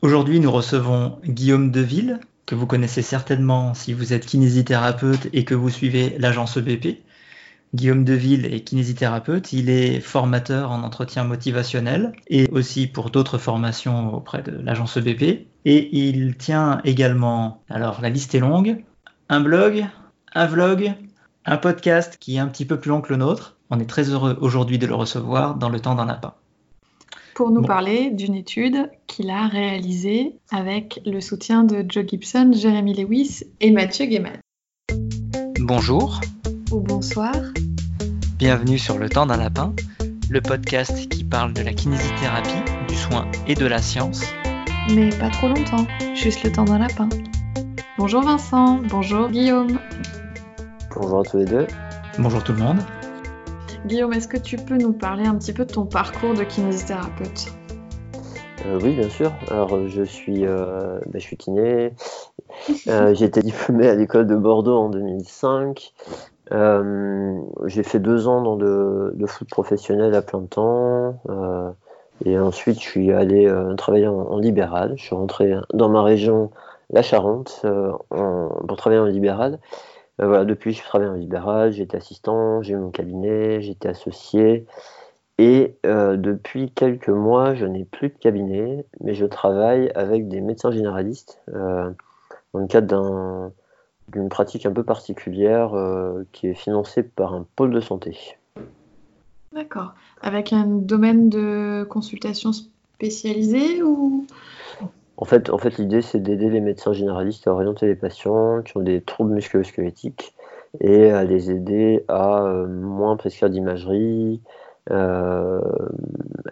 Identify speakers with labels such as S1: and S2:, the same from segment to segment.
S1: Aujourd'hui, nous recevons Guillaume Deville, que vous connaissez certainement si vous êtes kinésithérapeute et que vous suivez l'agence EBP. Guillaume Deville est kinésithérapeute, il est formateur en entretien motivationnel et aussi pour d'autres formations auprès de l'agence EBP. Et il tient également, alors la liste est longue, un blog, un vlog, un podcast qui est un petit peu plus long que le nôtre. On est très heureux aujourd'hui de le recevoir dans le temps d'un lapin.
S2: Pour nous parler d'une étude qu'il a réalisée avec le soutien de Joe Gibson, Jérémy Lewis et Mathieu Guémat.
S1: Bonjour.
S2: Ou bonsoir.
S1: Bienvenue sur Le temps d'un lapin, le podcast qui parle de la kinésithérapie, du soin et de la science.
S2: Mais pas trop longtemps, juste le temps d'un lapin. Bonjour Vincent, bonjour Guillaume.
S3: Bonjour à tous les deux.
S1: Bonjour tout le monde.
S2: Guillaume, est-ce que tu peux nous parler un petit peu de ton parcours de kinésithérapeute?
S3: Euh, Oui, bien sûr. Alors, je suis, euh, ben, je suis kiné. Euh, j'ai été diplômé à l'école de Bordeaux en 2005. j'ai fait deux ans dans le, foot professionnel à plein temps. et ensuite, je suis allé travailler en, libéral. Je suis rentré dans ma région, la Charente, pour travailler en libéral. Euh, voilà, depuis, je travaille en libéral, j'étais assistant, j'ai mon cabinet, j'étais associé. Et euh, depuis quelques mois, je n'ai plus de cabinet, mais je travaille avec des médecins généralistes euh, dans le cadre d'une pratique un peu particulière qui est financée par un pôle de santé.
S2: D'accord. Avec un domaine de consultation spécialisé ou?
S3: En fait, l'idée, c'est d'aider les médecins généralistes à orienter les patients qui ont des troubles musculo-squelettiques et à les aider à euh, moins prescrire d'imagerie, euh,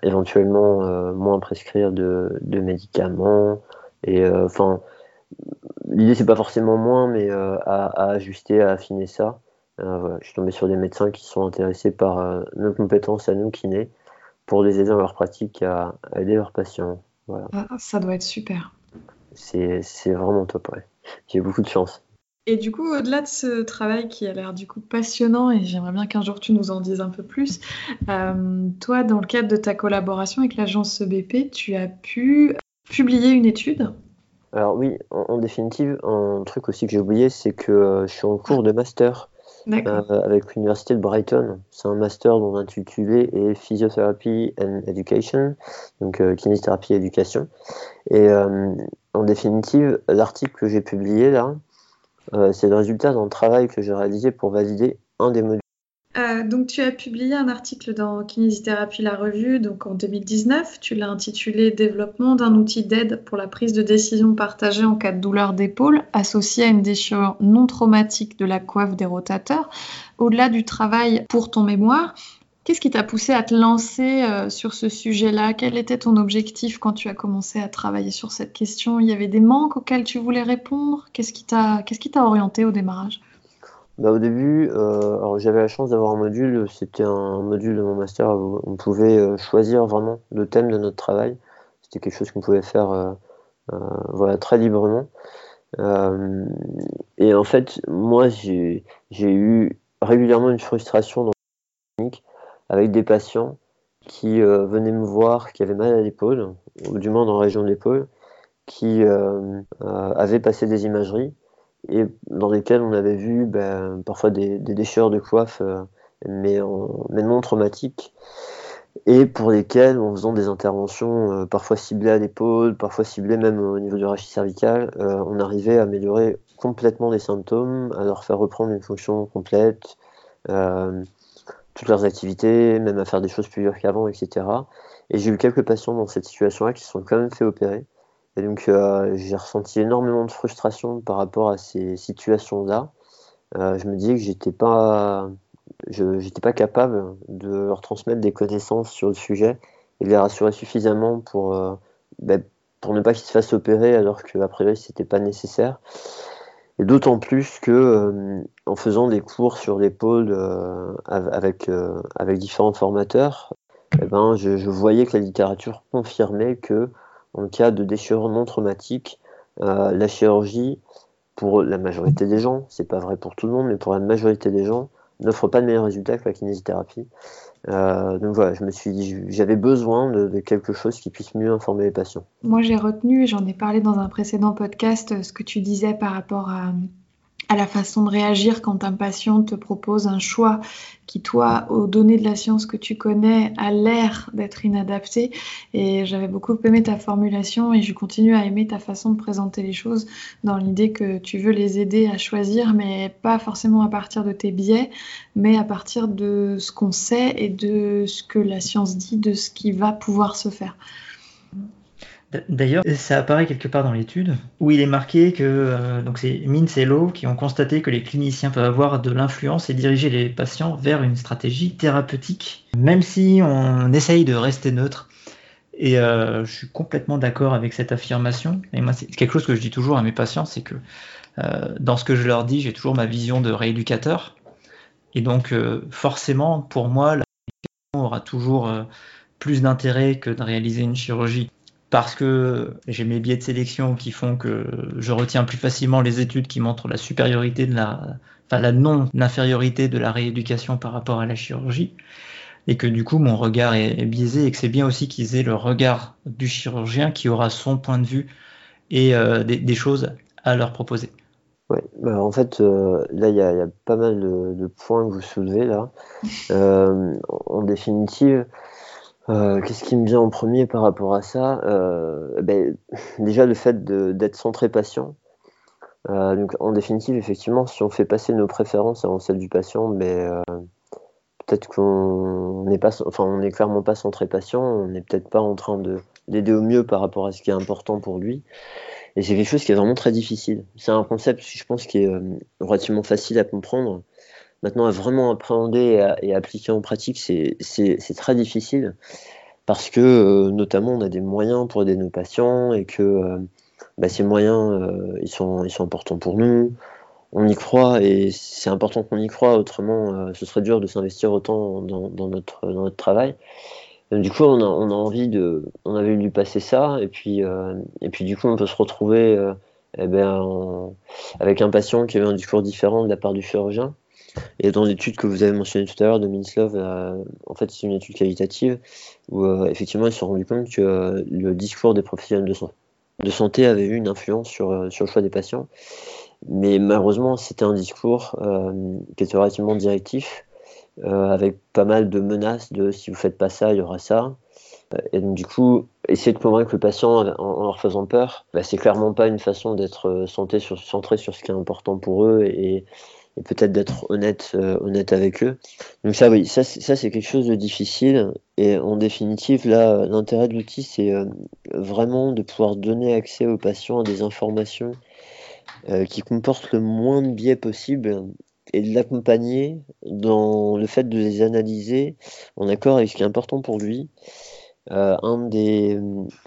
S3: éventuellement euh, moins prescrire de, médicaments. Et enfin, l'idée, c'est pas forcément moins, mais à, ajuster, à affiner ça. je suis tombé sur des médecins qui sont intéressés par nos compétences à nous, kinés, pour les aider dans leur pratique à aider leurs patients.
S2: Ah, ça doit être super.
S3: C'est vraiment top, ouais. J'ai beaucoup de chance.
S2: Et du coup, au-delà de ce travail qui a l'air du coup passionnant, et j'aimerais bien qu'un jour tu nous en dises un peu plus, euh, toi, dans le cadre de ta collaboration avec l'agence EBP, tu as pu publier une étude?
S3: Alors oui, en, définitive, un truc aussi que j'ai oublié, c'est que euh, je suis en cours de master euh, avec l'université de Brighton. C'est un master dont l'intitulé est Physiotherapy and Education, donc euh, kinésithérapie et éducation. Et euh, en définitive, l'article que j'ai publié là, c'est le résultat d'un travail que j'ai réalisé pour valider un des modules
S2: euh, donc, tu as publié un article dans Kinésithérapie La Revue, donc en 2019. Tu l'as intitulé Développement d'un outil d'aide pour la prise de décision partagée en cas de douleur d'épaule associée à une déchirure non traumatique de la coiffe des rotateurs. Au-delà du travail pour ton mémoire, qu'est-ce qui t'a poussé à te lancer euh, sur ce sujet-là? Quel était ton objectif quand tu as commencé à travailler sur cette question? Il y avait des manques auxquels tu voulais répondre? Qu'est-ce qui t'a orienté au démarrage?
S3: Bah, au début, euh, j'avais la chance d'avoir un module, c'était un module de mon master où on pouvait euh, choisir vraiment le thème de notre travail. C'était quelque chose qu'on pouvait faire euh, voilà, très librement. et en fait, moi, j'ai eu régulièrement une frustration dans clinique avec des patients qui venaient me voir, qui avaient mal à l'épaule, ou du moins dans la région de l'épaule, qui avaient passé des imageries et dans lesquels on avait vu ben, parfois des, déchirures de coiffe, euh, mais, mais, non traumatiques, et pour lesquels, en faisant des interventions euh, parfois ciblées à l'épaule, parfois ciblées même au niveau du rachis cervical, euh, on arrivait à améliorer complètement les symptômes, à leur faire reprendre une fonction complète, toutes leurs activités, même à faire des choses plus dures qu'avant, etc. Et j'ai eu quelques patients dans cette situation-là qui se sont quand même fait opérer. Et donc, euh, j'ai ressenti énormément de frustration par rapport à ces situations-là. Euh, je me disais que j'étais pas, j'étais pas capable de leur transmettre des connaissances sur le sujet et de les rassurer suffisamment pour, euh, ben, pour ne pas qu'ils se fassent opérer alors qu'à priori c'était pas nécessaire. Et d'autant plus que en faisant des cours sur l'épaule avec, avec différents formateurs, eh ben, je, voyais que la littérature confirmait que en cas de déchirure non traumatique, euh, la chirurgie, pour la majorité des gens, c'est pas vrai pour tout le monde, mais pour la majorité des gens, n'offre pas de meilleurs résultats que la kinésithérapie. Euh, donc voilà, je me suis dit, j'avais besoin de, quelque chose qui puisse mieux informer les patients.
S2: Moi, j'ai retenu, et j'en ai parlé dans un précédent podcast, ce que tu disais par rapport à, à la façon de réagir quand un patient te propose un choix qui, toi, aux données de la science que tu connais, a l'air d'être inadapté. Et j'avais beaucoup aimé ta formulation et je continue à aimer ta façon de présenter les choses dans l'idée que tu veux les aider à choisir, mais pas forcément à partir de tes biais, mais à partir de ce qu'on sait et de ce que la science dit, de ce qui va pouvoir se faire.
S1: D'ailleurs, ça apparaît quelque part dans l'étude où il est marqué que euh, donc c'est Mintz et Lowe qui ont constaté que les cliniciens peuvent avoir de l'influence et diriger les patients vers une stratégie thérapeutique, même si on essaye de rester neutre. Et euh, je suis complètement d'accord avec cette affirmation. Et moi, c'est quelque chose que je dis toujours à mes patients, c'est que euh, dans ce que je leur dis, j'ai toujours ma vision de rééducateur. Et donc, forcément, pour moi, la aura toujours plus d'intérêt que de réaliser une chirurgie parce que j'ai mes biais de sélection qui font que je retiens plus facilement les études qui montrent la supériorité de la, enfin la non-infériorité de la rééducation par rapport à la chirurgie, et que du coup mon regard est, biaisé et que c'est bien aussi qu'ils aient le regard du chirurgien qui aura son point de vue et euh, des, choses à leur proposer.
S3: Ouais, bah, en fait, euh, là, il y, a pas mal de, points que vous soulevez là. Euh, en définitive, euh, qu'est-ce qui me vient en premier par rapport à ça? Euh, ben, Déjà le fait d'être centré patient. Euh, donc, en définitive, effectivement, si on fait passer nos préférences avant celles du patient, ben, peut-être qu'on n'est pas, enfin, on clairement pas centré patient, on n'est peut-être pas en train de l'aider au mieux par rapport à ce qui est important pour lui. Et c'est quelque chose qui est vraiment très difficile. C'est un concept, je pense, qui est relativement facile à comprendre. Maintenant, vraiment appréhender et, appliquer en pratique, c'est très difficile parce que, euh, notamment, on a des moyens pour aider nos patients et que euh, bah, ces moyens, euh, ils, sont, importants pour nous. On y croit et c'est important qu'on y croit, autrement, ce serait dur de s'investir autant dans, notre, travail. du coup, on a, on a, envie de, on avait dû passer ça, et puis, et puis du coup, on peut se retrouver eh ben, avec un patient qui avait un discours différent de la part du chirurgien. Et dans l'étude que vous avez mentionnée tout à l'heure de Minslov, euh, en fait, c'est une étude qualitative où euh, effectivement ils se sont rendus compte que euh, le discours des professionnels de, santé avait eu une influence sur, sur le choix des patients. Mais malheureusement, c'était un discours qui était relativement directif, avec pas mal de menaces de si vous faites pas ça, il y aura ça. Et donc, du coup, essayer de convaincre le patient en, leur faisant peur, bah, c'est clairement pas une façon d'être centré sur, centré sur ce qui est important pour eux et, et peut-être d'être honnête, euh, honnête avec eux. Donc ça, oui, ça, c'est quelque chose de difficile. Et en définitive, là, l'intérêt de l'outil, c'est euh, vraiment de pouvoir donner accès aux patients à des informations euh, qui comportent le moins de biais possible et de l'accompagner dans le fait de les analyser en accord avec ce qui est important pour lui. un des,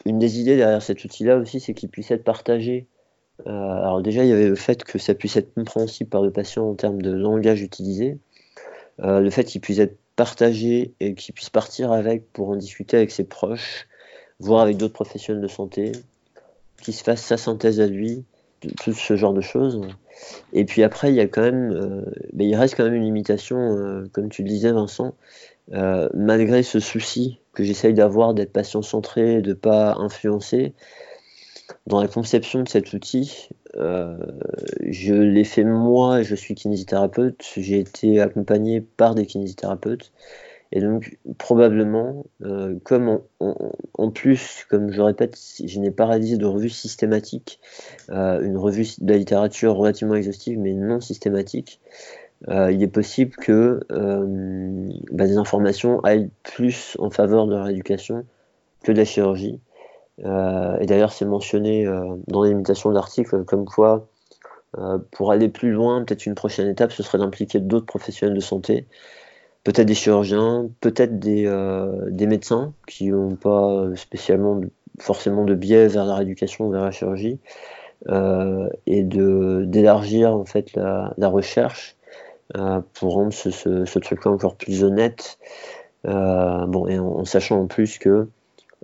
S3: une des idées derrière cet outil-là aussi, c'est qu'il puisse être partagé euh, alors déjà, il y avait le fait que ça puisse être compréhensible par le patient en termes de langage utilisé, euh, le fait qu'il puisse être partagé et qu'il puisse partir avec pour en discuter avec ses proches, voire avec d'autres professionnels de santé, qu'il se fasse sa synthèse à lui, tout ce genre de choses. Et puis après, il y a quand même, euh, ben, il reste quand même une limitation, comme tu le disais, Vincent, malgré ce souci que j'essaye d'avoir d'être patient centré, de pas influencer dans la conception de cet outil, euh, je l'ai fait moi, je suis kinésithérapeute, j'ai été accompagné par des kinésithérapeutes, et donc probablement, euh, comme en, plus, comme je répète, je n'ai pas réalisé de revue systématique, euh, une revue de la littérature relativement exhaustive mais non systématique, il est possible que bah, des informations aillent plus en faveur de la rééducation que de la chirurgie. Euh, et d'ailleurs, c'est mentionné euh, dans les limitations de l'article comme quoi, euh, pour aller plus loin, peut-être une prochaine étape, ce serait d'impliquer d'autres professionnels de santé, peut-être des chirurgiens, peut-être des, médecins qui n'ont pas spécialement forcément de biais vers la rééducation ou vers la chirurgie, et d'élargir en fait la, recherche pour rendre ce truc-là encore plus honnête. bon, et en, sachant en plus que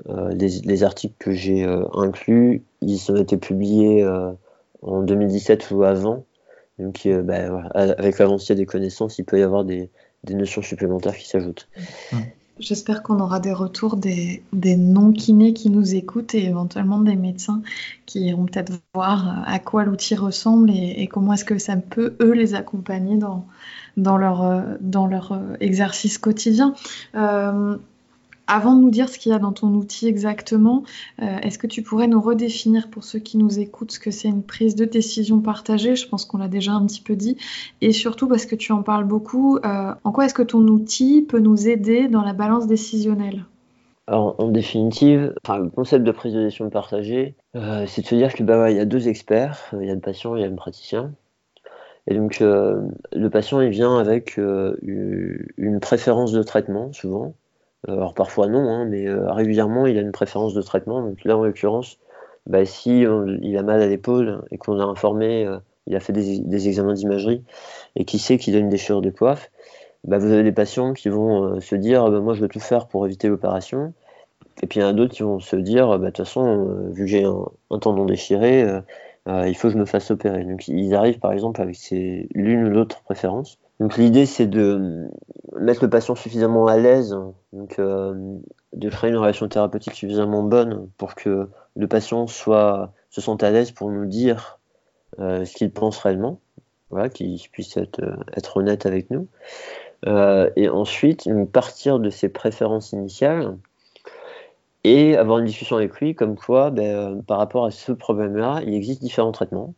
S3: euh, les, articles que j'ai euh, inclus, ils ont été publiés euh, en 2017 ou avant. Donc, bah, avec l'avancée des connaissances, il peut y avoir des, notions supplémentaires qui s'ajoutent.
S2: Mmh. J'espère qu'on aura des retours des, non-kinés qui nous écoutent et éventuellement des médecins qui iront peut-être voir à quoi l'outil ressemble et, comment est-ce que ça peut, eux, les accompagner dans, dans, leur, dans leur exercice quotidien. Euh, avant de nous dire ce qu'il y a dans ton outil exactement, euh, est-ce que tu pourrais nous redéfinir pour ceux qui nous écoutent ce que c'est une prise de décision partagée? Je pense qu'on l'a déjà un petit peu dit. Et surtout parce que tu en parles beaucoup, euh, en quoi est-ce que ton outil peut nous aider dans la balance décisionnelle?
S3: Alors, en définitive, le concept de prise de décision partagée, euh, c'est de se dire que bah, il y a deux experts, il y a le patient, il y a le praticien. Et donc, le patient, il vient avec une préférence de traitement, souvent, alors parfois non, hein, mais euh, régulièrement il a une préférence de traitement. Donc là en l'occurrence, bah, si il a mal à l'épaule et qu'on l'a informé, euh, il a fait des, examens d'imagerie et qui sait qu'il a une déchirure de coiffe, bah, vous avez des patients qui vont euh, se dire bah, moi je veux tout faire pour éviter l'opération. Et puis il y en a d'autres qui vont se dire de toute façon, vu que j'ai un, tendon déchiré, il faut que je me fasse opérer. Donc ils arrivent par exemple avec l'une ou l'autre préférence. Donc l'idée c'est de mettre le patient suffisamment à l'aise, donc euh, de créer une relation thérapeutique suffisamment bonne pour que le patient soit se sente à l'aise pour nous dire euh, ce qu'il pense réellement, voilà, qu'il puisse être, honnête avec nous. Euh, et ensuite partir de ses préférences initiales et avoir une discussion avec lui comme quoi ben, par rapport à ce problème-là, il existe différents traitements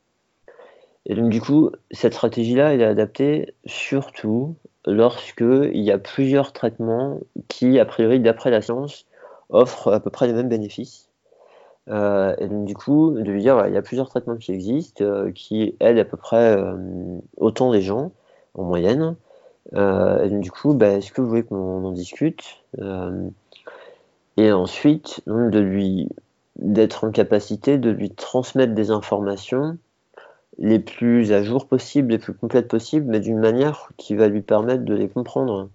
S3: et donc du coup, cette stratégie-là, elle est adaptée surtout lorsque il y a plusieurs traitements qui, a priori, d'après la science, offrent à peu près les mêmes bénéfices. Euh, et donc du coup, de lui dire, il y a plusieurs traitements qui existent, euh, qui aident à peu près euh, autant les gens, en moyenne. et donc du coup, bah, est-ce que vous voulez qu'on en discute Et ensuite, de lui d'être en capacité de lui transmettre des informations les plus à jour possibles, les plus complètes possibles, mais d'une manière qui va lui permettre de les comprendre.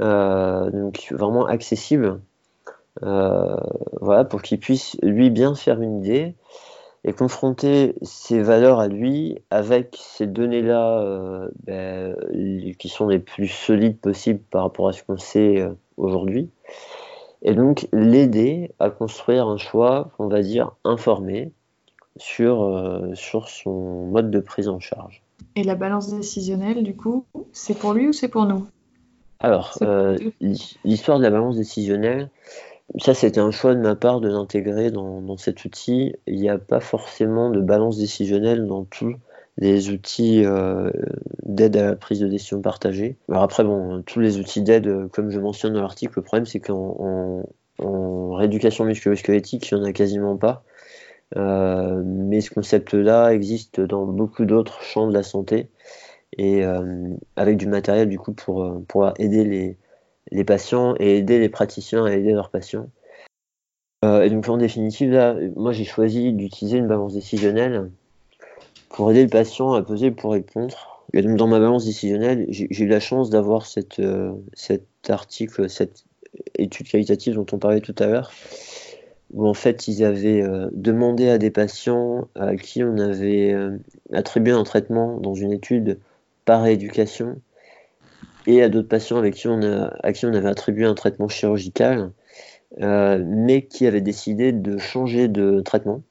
S3: Euh, donc vraiment accessible, euh, voilà, pour qu'il puisse lui bien faire une idée et confronter ses valeurs à lui avec ces données-là euh, ben, qui sont les plus solides possibles par rapport à ce qu'on sait aujourd'hui. Et donc l'aider à construire un choix, on va dire, informé, sur, euh, sur son mode de prise en charge.
S2: Et la balance décisionnelle, du coup, c'est pour lui ou c'est pour nous?
S3: Alors, euh, l'histoire de la balance décisionnelle, ça c'était un choix de ma part de l'intégrer dans, dans, cet outil. Il n'y a pas forcément de balance décisionnelle dans tous les outils euh, d'aide à la prise de décision partagée. Alors après, bon, tous les outils d'aide, comme je mentionne dans l'article, le problème c'est qu'en en, rééducation musculo-squelettique, il n'y en a quasiment pas. Euh, mais ce concept-là existe dans beaucoup d'autres champs de la santé et euh, avec du matériel du coup pour euh, pouvoir aider les, les, patients et aider les praticiens à aider leurs patients. et donc en définitive, là, moi j'ai choisi d'utiliser une balance décisionnelle pour aider le patient à peser pour répondre. Et donc dans ma balance décisionnelle, j'ai eu la chance d'avoir cet article, cette étude qualitative dont on parlait tout à l'heure, où en fait ils avaient euh, demandé à des patients à qui on avait euh, attribué un traitement dans une étude par rééducation et à d'autres patients avec qui on a, à qui on avait attribué un traitement chirurgical, euh, mais qui avaient décidé de changer de traitement.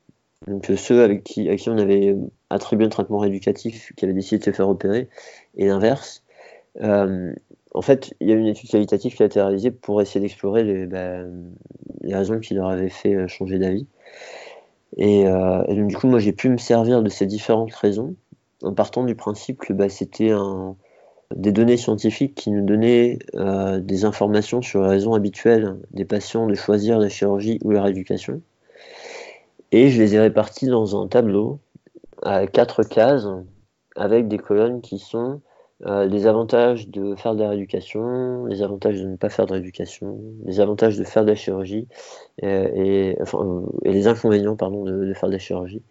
S3: Donc ceux avec qui, à qui on avait attribué un traitement rééducatif, qui avaient décidé de se faire opérer, et l'inverse en fait, il y a une étude qualitative qui a été réalisée pour essayer d'explorer les, bah, raisons qui leur avaient fait euh, changer d'avis. Euh, et, donc, du coup, moi, j'ai pu me servir de ces différentes raisons en partant du principe que bah, c'était des données scientifiques qui nous donnaient euh, des informations sur les raisons habituelles des patients de choisir la chirurgie ou la rééducation. Et je les ai répartis dans un tableau à quatre cases avec des colonnes qui sont euh, les avantages de faire de la rééducation, les avantages de ne pas faire de rééducation, les avantages de faire de la chirurgie euh, et, enfin, et les inconvénients pardon, de, faire de la chirurgie.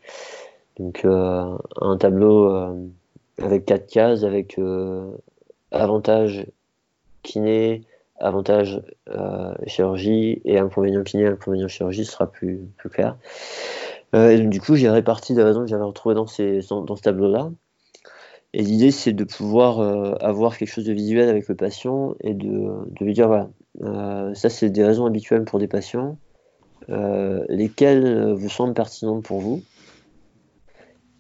S3: Donc euh, un tableau avec quatre cases avec avantages kiné, avantages chirurgie et inconvénients kiné, inconvénients chirurgie sera plus, clair. et donc, du coup j'ai réparti des raisons que j'avais ces, dans ce tableau-là. Et l'idée, c'est de pouvoir avoir quelque chose de visuel avec le patient et de, lui dire voilà, ça, c'est des raisons habituelles pour des patients, lesquelles vous semblent pertinentes pour vous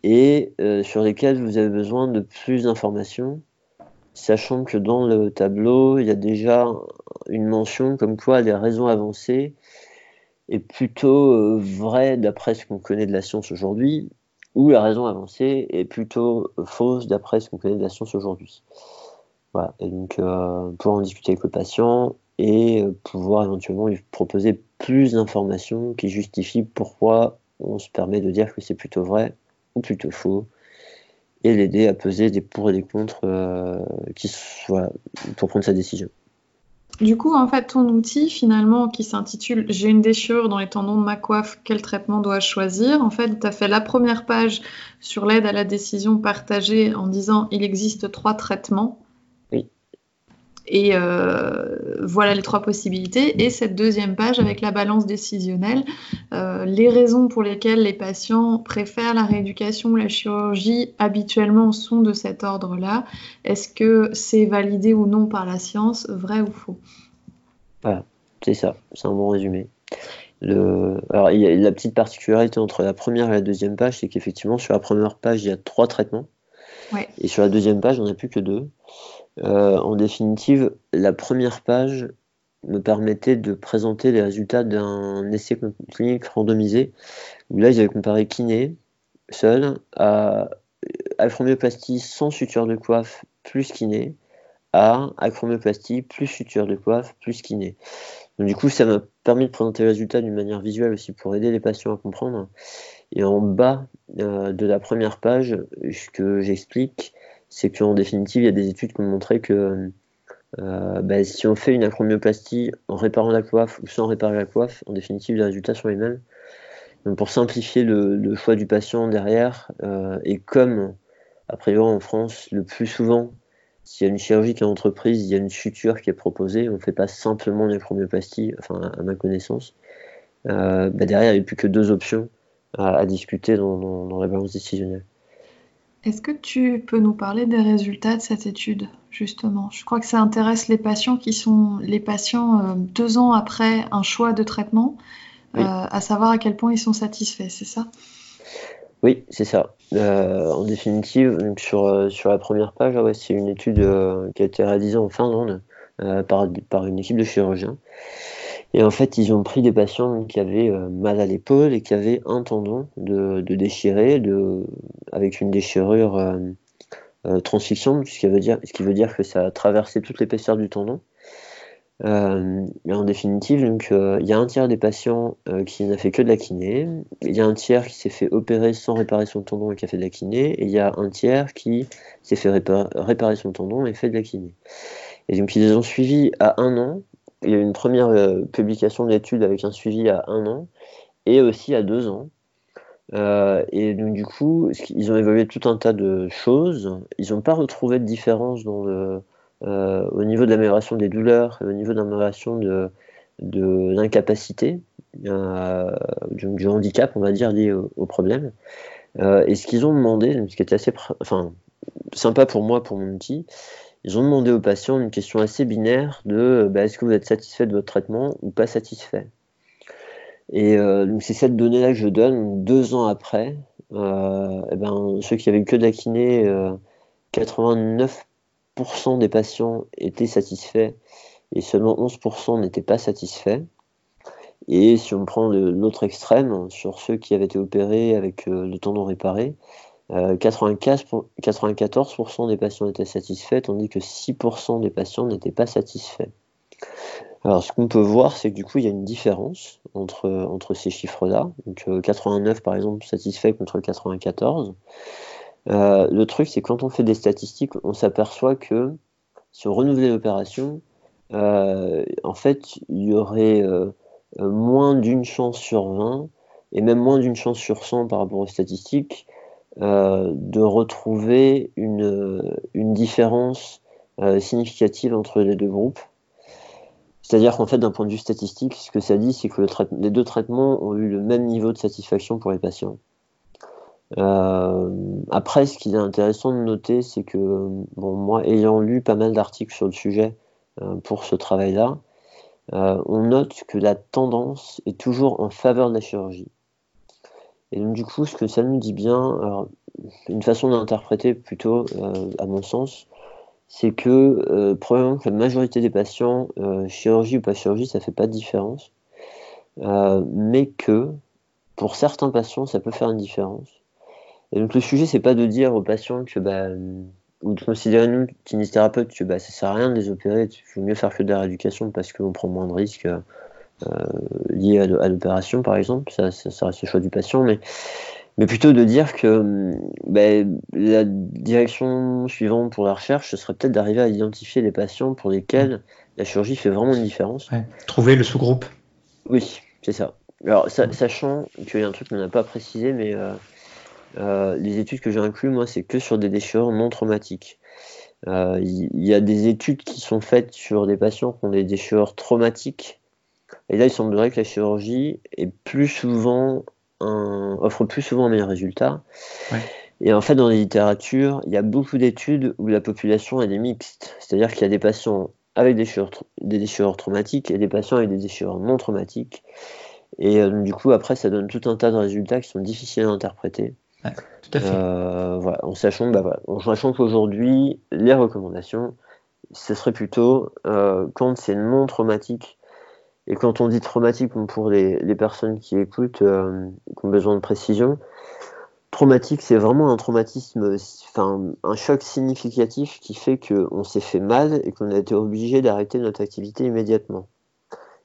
S3: et sur lesquelles vous avez besoin de plus d'informations sachant que dans le tableau, il y a déjà une mention comme quoi les raisons avancées est plutôt euh, vraie d'après ce qu'on connaît de la science aujourd'hui, ou la raison avancée est plutôt fausse d'après ce qu'on connaît de la science aujourd'hui. Voilà, et donc euh, pouvoir en discuter avec le patient et euh, pouvoir éventuellement lui proposer plus d'informations qui justifient pourquoi on se permet de dire que c'est plutôt vrai ou plutôt faux et l'aider à peser des pour et des contre euh, qui, soit pour prendre sa décision.
S2: Du coup, en fait, ton outil, finalement, qui s'intitule J'ai une déchirure dans les tendons de ma coiffe, quel traitement dois-je choisir? En fait, tu as fait la première page sur l'aide à la décision partagée en disant Il existe trois traitements. Et euh, voilà les trois possibilités. Et cette deuxième page avec la balance décisionnelle, euh, les raisons pour lesquelles les patients préfèrent la rééducation ou la chirurgie habituellement sont de cet ordre-là. Est-ce que c'est validé ou non par la science, vrai ou faux?
S3: Voilà, c'est ça, c'est un bon résumé. Le... Alors, il y a la petite particularité entre la première et la deuxième page, c'est qu'effectivement, sur la première page, il y a trois traitements. Et sur la deuxième page, on n'a plus que deux. Euh, en définitive, la première page me permettait de présenter les résultats d'un essai clinique randomisé, où là, ils avaient comparé kiné seul à acromioplastie sans suture de coiffe plus kiné à acromioplastie plus suture de coiffe plus kiné. Donc, du coup, ça m'a permis de présenter les résultats d'une manière visuelle aussi pour aider les patients à comprendre. Et en bas euh, de la première page, ce que j'explique, c'est qu'en définitive, il y a des études qui ont montré que euh, bah, si on fait une acromioplastie en réparant la coiffe ou sans réparer la coiffe, en définitive, les résultats sont les mêmes. Donc pour simplifier le, choix du patient derrière, euh, et comme, a priori en France, le plus souvent, s'il y a une chirurgie qui est entreprise, il y a une suture qui est proposée, on ne fait pas simplement une acromioplastie, enfin à ma connaissance, euh, bah, derrière, il n'y a plus que deux options à, discuter dans, la balance décisionnelle.
S2: Est-ce que tu peux nous parler des résultats de cette étude, justement? Je crois que ça intéresse les patients qui sont les patients euh, deux ans après un choix de traitement, euh, à savoir à quel point ils sont satisfaits, c'est ça?
S3: Oui, c'est ça. Euh, en définitive, sur, sur la première page, c'est une étude qui a été réalisée en Finlande par, par une équipe de chirurgiens. Et en fait, ils ont pris des patients qui avaient euh, mal à l'épaule et qui avaient un tendon de, de déchiré, de, avec une déchirure euh, euh transfixion, ce qui, veut dire, que ça a traversé toute l'épaisseur du tendon. Euh, et en définitive, donc, il y a un tiers des patients qui n'a fait que de la kiné, il y a un tiers qui s'est fait opérer sans réparer son tendon et qui a fait de la kiné, et il y a un tiers qui s'est fait réparer son tendon et fait de la kiné. Et donc ils les ont suivis à un an il y a eu une première euh, publication d'études avec un suivi à un an et aussi à deux ans. Euh, et donc, du coup, ils ont évalué tout un tas de choses. Ils n'ont pas retrouvé de différence euh, au niveau de l'amélioration des douleurs, au niveau de de, de l'incapacité, du, handicap, on va dire, lié au, problème. et ce qu'ils ont demandé, ce qui était assez enfin, sympa pour moi, pour mon outil, ils ont demandé aux patients une question assez binaire de bah, est-ce que vous êtes satisfait de votre traitement ou pas satisfait? Et euh, donc c'est cette donnée-là que je donne deux ans après. Euh, et ben, ceux qui avaient que de la kiné, 89% euh, des patients étaient satisfaits et seulement 11% n'étaient pas satisfaits. Et si on prend l'autre extrême, sur ceux qui avaient été opérés avec le tendon réparé, 94% euh, des patients étaient satisfaits, tandis que 6% des patients n'étaient pas satisfaits. Alors, ce qu'on peut voir, c'est que du coup, il y a une différence entre, ces chiffres-là. Donc, 89%, euh, par exemple, satisfaits contre 94. Euh, le truc, c'est quand on fait des statistiques, on s'aperçoit que si on renouvelait l'opération, en fait, il y aurait moins d'une chance sur 20 et même moins d'une chance sur 100 par rapport aux statistiques euh, de retrouver une, différence euh, significative entre les deux groupes. C'est-à-dire qu'en fait, d'un point de vue statistique, ce que ça dit, c'est que les deux traitements ont eu le même niveau de satisfaction pour les patients. après, ce qui est intéressant de noter, c'est que, moi, ayant lu pas mal d'articles sur le sujet pour ce travail-là, on note que la tendance est toujours en faveur de la chirurgie. Et donc, du coup, ce que ça nous dit bien, alors, une façon d'interpréter plutôt, euh, à mon sens, c'est que euh, probablement que la majorité des patients, euh, chirurgie ou pas chirurgie, ça fait pas de différence, mais que pour certains patients, ça peut faire une différence. Et donc le sujet, c'est pas de dire aux patients que bah, ou de considérer nous, kinésithérapeutes, que bah, ça sert à rien de les opérer, il faut mieux faire que de la rééducation parce qu'on prend moins de risques liés à l'opération, par exemple. Ça, ça, ça reste le choix du patient, mais mais plutôt de dire que ben, la direction suivante pour la recherche, ce serait peut-être d'arriver à identifier les patients pour lesquels la chirurgie fait vraiment une différence.
S1: Trouver le sous-groupe.
S3: Oui, c'est ça. Alors, sachant qu'il y a un truc qu'on n'a pas précisé, mais euh, euh, les études que j'ai inclus, moi, c'est que sur des déchirures non traumatiques. Euh, il y, a des études qui sont faites sur des patients qui ont des déchirures traumatiques. Et là, il semblerait que la chirurgie est plus souvent offre plus souvent un meilleur résultat. Et en fait, dans la littérature, il y a beaucoup d'études où la population est mixte. C'est-à-dire qu'il y a des patients avec des déchirures, des déchirures traumatiques et des patients avec des déchirures non traumatiques. Et euh, du coup, après, ça donne tout un tas de résultats qui sont difficiles à interpréter.
S1: tout à fait.
S3: Euh, voilà, en sachant, bah, en sachant qu'aujourd'hui, les recommandations, ce serait plutôt euh, quand c'est non traumatique et quand on dit traumatique, pour les, personnes qui écoutent, euh, qui ont besoin de précision, traumatique, c'est vraiment un traumatisme, enfin un choc significatif qui fait qu'on s'est fait mal et qu'on a été obligé d'arrêter notre activité immédiatement.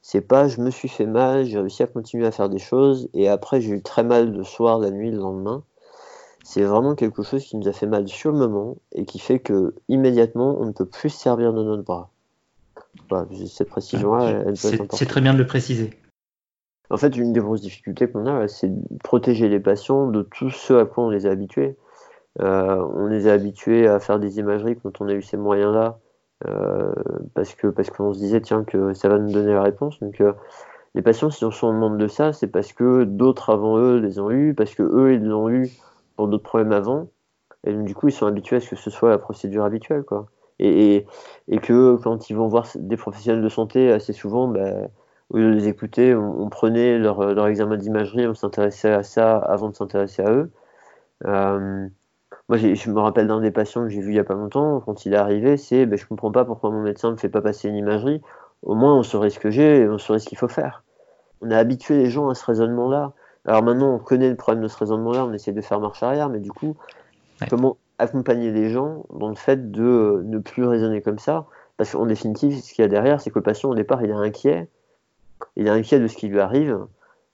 S3: C'est pas je me suis fait mal, j'ai réussi à continuer à faire des choses et après j'ai eu très mal le soir, la nuit, le lendemain. C'est vraiment quelque chose qui nous a fait mal sur le moment et qui fait que immédiatement on ne peut plus servir de notre bras. Bah, cette précision-là,
S1: C'est très bien de le préciser.
S3: En fait, une des grosses difficultés qu'on a, c'est de protéger les patients de tout ce à quoi on les a habitués. Euh, on les a habitués à faire des imageries quand on a eu ces moyens-là, euh, parce que parce qu'on se disait tiens que ça va nous donner la réponse. Donc euh, les patients, si on se demande de ça, c'est parce que d'autres avant eux les ont eu, parce que eux ils l'ont eu pour d'autres problèmes avant, et donc, du coup ils sont habitués à ce que ce soit la procédure habituelle, quoi et, et, que quand ils vont voir des professionnels de santé, assez souvent, bah, au lieu de les écouter, on, prenait leur, leur examen d'imagerie, on s'intéressait à ça avant de s'intéresser à eux. Euh, moi, je me rappelle d'un des patients que j'ai vu il y a pas longtemps, quand il est arrivé, c'est ben, je comprends pas pourquoi mon médecin ne me fait pas passer une imagerie. Au moins, on saurait ce que j'ai et on saurait ce qu'il faut faire. On a habitué les gens à ce raisonnement-là. Alors maintenant, on connaît le problème de ce raisonnement-là, on essaie de faire marche arrière, mais du coup, comment accompagner les gens dans le fait de euh, ne plus raisonner comme ça. Parce qu'en définitive, ce qu'il y a derrière, c'est que le patient, au départ, il est inquiet. Il est inquiet de ce qui lui arrive.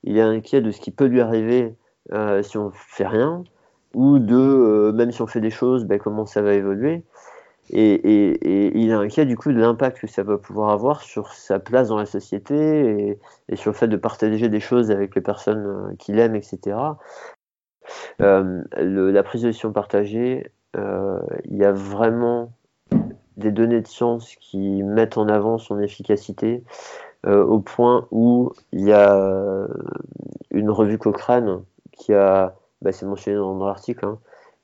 S3: Il est inquiet de ce qui peut lui arriver euh, si on fait rien. Ou de, euh, même si on fait des choses, ben, comment ça va évoluer. Et, il est inquiet du coup de l'impact que ça va pouvoir avoir sur sa place dans la société et, sur le fait de partager des choses avec les personnes qu'il aime, etc. La prise de décision partagée, il y a vraiment des données de science qui mettent en avant son efficacité euh, au point où il y a une revue Cochrane qui a, bah, c'est mentionné dans, l'article, hein,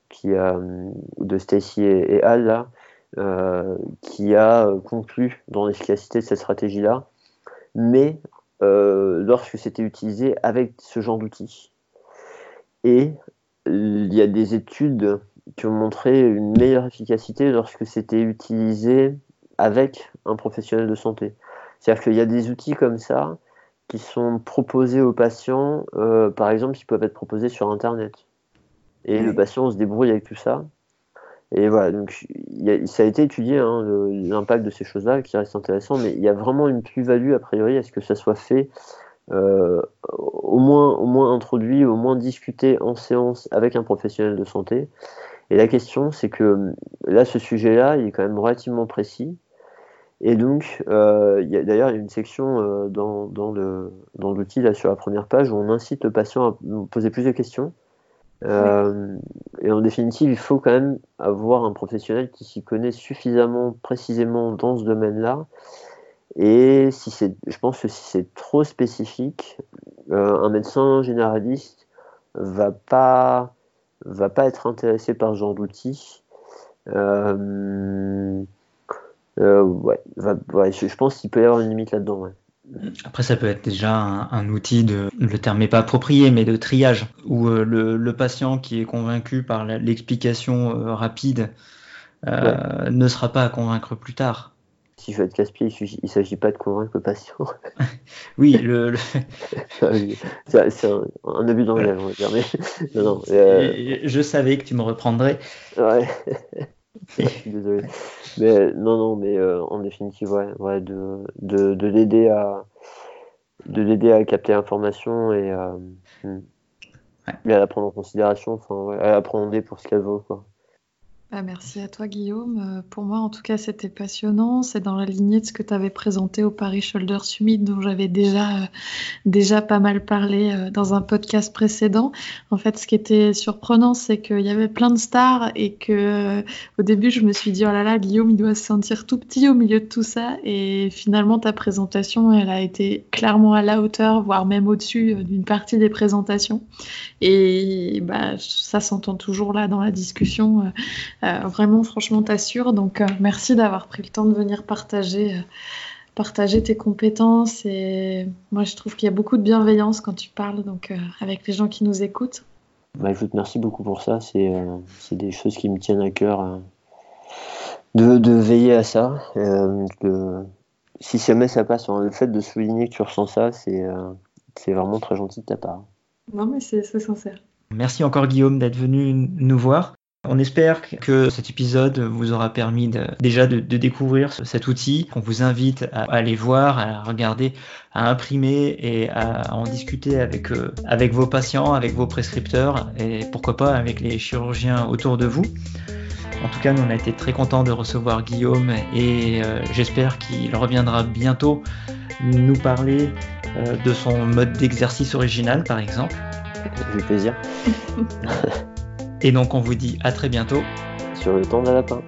S3: qui a de Stacy et, là, qui a conclu dans l'efficacité de cette stratégie-là, mais lorsque c'était utilisé avec ce genre d'outils. Et il y a des études qui ont montré une meilleure efficacité lorsque c'était utilisé avec un professionnel de santé. C'est-à-dire qu'il y a des outils comme ça qui sont proposés aux patients, euh, par exemple, qui peuvent être proposés sur Internet. Et le patient se débrouille avec tout ça. Et voilà, donc ça a été étudié, hein, l'impact de ces choses-là, qui reste intéressant, mais il y a vraiment une plus-value, a priori, à ce que ça soit fait euh, au, moins, au moins introduit, au moins discuté en séance avec un professionnel de santé. Et la question, c'est que là, ce sujet-là, il est quand même relativement précis. Et donc, euh, il y a, d'ailleurs, il y a une section euh, dans, dans, le, dans l'outil, là, sur la première page, où on incite le patient à poser plus de questions. Euh, et en définitive, il faut quand même avoir un professionnel qui s'y connaît suffisamment précisément dans ce domaine-là et si c'est, je pense que si c'est trop spécifique, euh, un médecin généraliste va pas va pas être intéressé par ce genre d'outil. Euh, ouais, je, pense qu'il peut y avoir une limite là-dedans.
S1: Après, ça peut être déjà un, outil de, le terme n'est pas approprié, mais de triage, où le, patient qui est convaincu par l'explication rapide ne sera pas à convaincre plus tard
S3: si je veux être casse-pied, il ne s'agit pas de convaincre le patient.
S1: oui, le,
S3: c'est un, un, abus d'anglais, on va dire.
S1: non, non, euh, Je savais que tu me reprendrais.
S3: Ouais. Désolé. Mais non, non, mais euh, en définitive, ouais, ouais de, de, de l'aider à de l'aider à capter l'information et, à, hmm. et à la prendre en considération, enfin, ouais, à la pour ce qu'elle vaut, quoi.
S2: Bah, merci à toi Guillaume. Euh, pour moi en tout cas c'était passionnant. C'est dans la lignée de ce que tu avais présenté au Paris Shoulder Summit dont j'avais déjà, euh, déjà pas mal parlé euh, dans un podcast précédent. En fait ce qui était surprenant c'est qu'il y avait plein de stars et que au début je me suis dit oh là là Guillaume il doit se sentir tout petit au milieu de tout ça et finalement ta présentation elle a été clairement à la hauteur voire même au-dessus d'une partie des présentations et bah, ça s'entend toujours là dans la discussion vraiment, franchement, t'assure. Donc, euh, merci d'avoir pris le temps de venir partager, euh, partager tes compétences. Et moi, je trouve qu'il y a beaucoup de bienveillance quand tu parles, donc avec les gens qui nous écoutent.
S3: Bah, je te remercie beaucoup pour ça. C'est des choses qui me tiennent à cœur de, de, veiller à ça. si jamais ça passe, le fait de souligner que tu ressens ça, c'est vraiment très gentil de ta part.
S2: Non, mais c'est sincère.
S1: Merci encore Guillaume d'être venu nous voir. On espère que cet épisode vous aura permis déjà de, découvrir cet outil. On vous invite à aller voir, à regarder, à imprimer et à, en discuter avec, euh, avec vos patients, avec vos prescripteurs et pourquoi pas avec les chirurgiens autour de vous. En tout cas, nous on a été très contents de recevoir Guillaume et euh, j'espère qu'il reviendra bientôt nous parler euh, de son mode d'exercice original par exemple.
S3: J'ai plaisir.
S1: Et donc on vous dit à très bientôt
S3: sur le temps d'un lapin.